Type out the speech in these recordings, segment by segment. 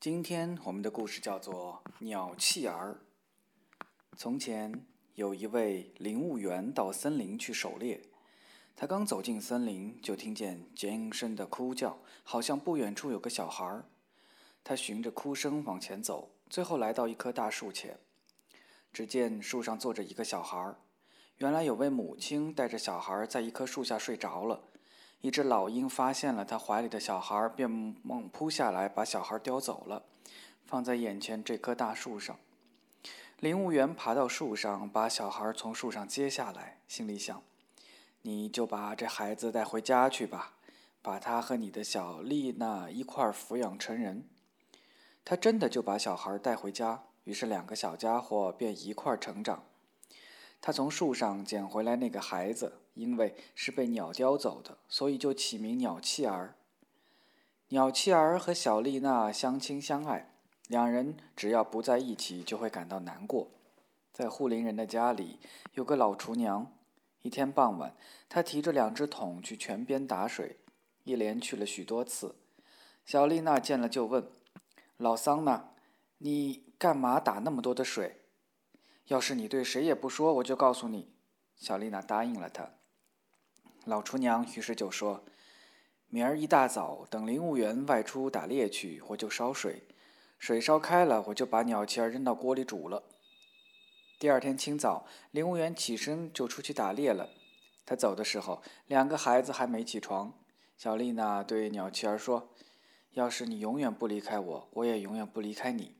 今天我们的故事叫做《鸟弃儿》。从前有一位林务员到森林去狩猎，他刚走进森林，就听见尖声的哭叫，好像不远处有个小孩。他循着哭声往前走，最后来到一棵大树前，只见树上坐着一个小孩。原来有位母亲带着小孩在一棵树下睡着了。一只老鹰发现了他怀里的小孩，便猛扑下来，把小孩叼走了，放在眼前这棵大树上。林务员爬到树上，把小孩从树上接下来，心里想：“你就把这孩子带回家去吧，把他和你的小丽娜一块抚养成人。”他真的就把小孩带回家，于是两个小家伙便一块成长。他从树上捡回来那个孩子，因为是被鸟叼走的，所以就起名鸟弃儿。鸟弃儿和小丽娜相亲相爱，两人只要不在一起，就会感到难过。在护林人的家里有个老厨娘，一天傍晚，她提着两只桶去泉边打水，一连去了许多次。小丽娜见了就问：“老桑呢？你干嘛打那么多的水？”要是你对谁也不说，我就告诉你。小丽娜答应了他。老厨娘于是就说：“明儿一大早，等林务员外出打猎去，我就烧水。水烧开了，我就把鸟气儿扔到锅里煮了。”第二天清早，林务员起身就出去打猎了。他走的时候，两个孩子还没起床。小丽娜对鸟气儿说：“要是你永远不离开我，我也永远不离开你。”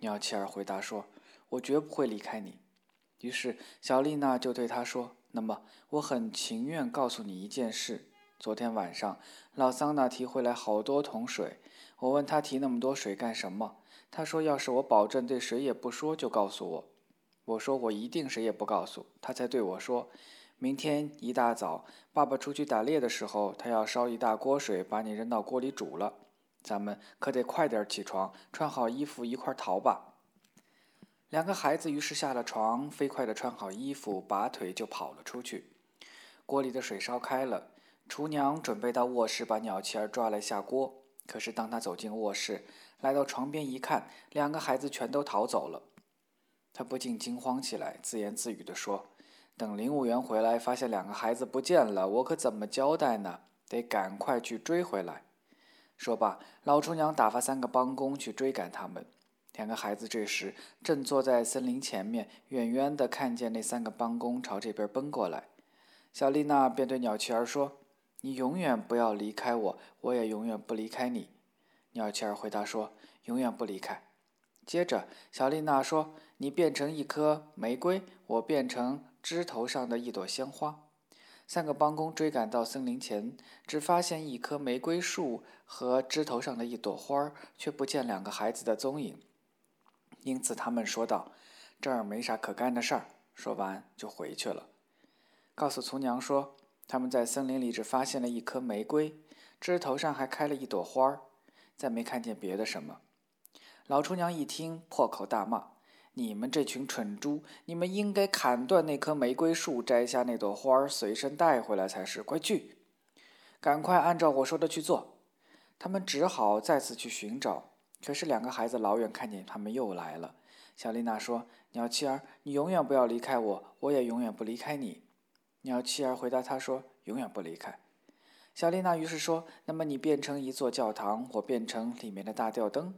鸟气儿回答说。我绝不会离开你。于是小丽娜就对他说：“那么，我很情愿告诉你一件事。昨天晚上，老桑拿提回来好多桶水。我问他提那么多水干什么？他说：要是我保证对谁也不说，就告诉我。我说我一定谁也不告诉。他才对我说：明天一大早，爸爸出去打猎的时候，他要烧一大锅水，把你扔到锅里煮了。咱们可得快点起床，穿好衣服，一块逃吧。”两个孩子于是下了床，飞快地穿好衣服，拔腿就跑了出去。锅里的水烧开了，厨娘准备到卧室把鸟气儿抓来下锅。可是当他走进卧室，来到床边一看，两个孩子全都逃走了。他不禁惊慌起来，自言自语地说：“等林务员回来，发现两个孩子不见了，我可怎么交代呢？得赶快去追回来。”说罢，老厨娘打发三个帮工去追赶他们。两个孩子这时正坐在森林前面，远远地看见那三个帮工朝这边奔过来。小丽娜便对鸟气儿说：“你永远不要离开我，我也永远不离开你。”鸟气儿回答说：“永远不离开。”接着，小丽娜说：“你变成一颗玫瑰，我变成枝头上的一朵鲜花。”三个帮工追赶到森林前，只发现一棵玫瑰树和枝头上的一朵花，却不见两个孩子的踪影。因此，他们说道：“这儿没啥可干的事儿。”说完就回去了，告诉厨娘说：“他们在森林里只发现了一颗玫瑰，枝头上还开了一朵花儿，再没看见别的什么。”老厨娘一听，破口大骂：“你们这群蠢猪！你们应该砍断那棵玫瑰树，摘下那朵花儿，随身带回来才是。快去，赶快按照我说的去做。”他们只好再次去寻找。可是两个孩子老远看见他们又来了。小丽娜说：“鸟妻儿，你永远不要离开我，我也永远不离开你。”鸟妻儿回答他说：“永远不离开。”小丽娜于是说：“那么你变成一座教堂，我变成里面的大吊灯。”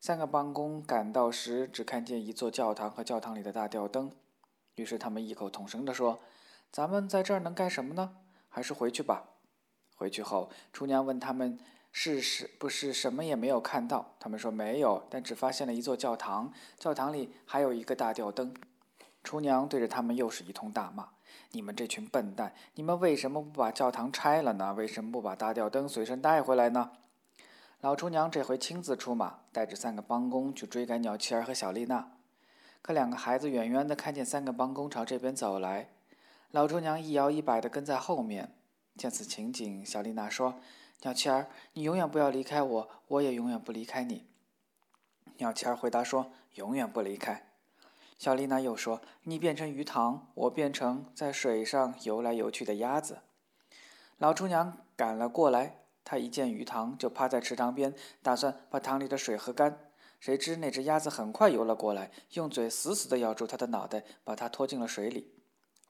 三个帮工赶到时，只看见一座教堂和教堂里的大吊灯。于是他们异口同声地说：“咱们在这儿能干什么呢？还是回去吧。”回去后，厨娘问他们。是是不是什么也没有看到？他们说没有，但只发现了一座教堂，教堂里还有一个大吊灯。厨娘对着他们又是一通大骂：“你们这群笨蛋！你们为什么不把教堂拆了呢？为什么不把大吊灯随身带回来呢？”老厨娘这回亲自出马，带着三个帮工去追赶鸟七儿和小丽娜。可两个孩子远远地看见三个帮工朝这边走来，老厨娘一摇一摆地跟在后面。见此情景，小丽娜说。鸟七儿，你永远不要离开我，我也永远不离开你。鸟七儿回答说：“永远不离开。”小丽娜又说：“你变成鱼塘，我变成在水上游来游去的鸭子。”老厨娘赶了过来，她一见鱼塘，就趴在池塘边，打算把塘里的水喝干。谁知那只鸭子很快游了过来，用嘴死死地咬住她的脑袋，把她拖进了水里。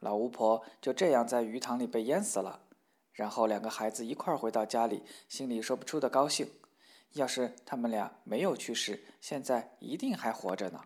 老巫婆就这样在鱼塘里被淹死了。然后两个孩子一块儿回到家里，心里说不出的高兴。要是他们俩没有去世，现在一定还活着呢。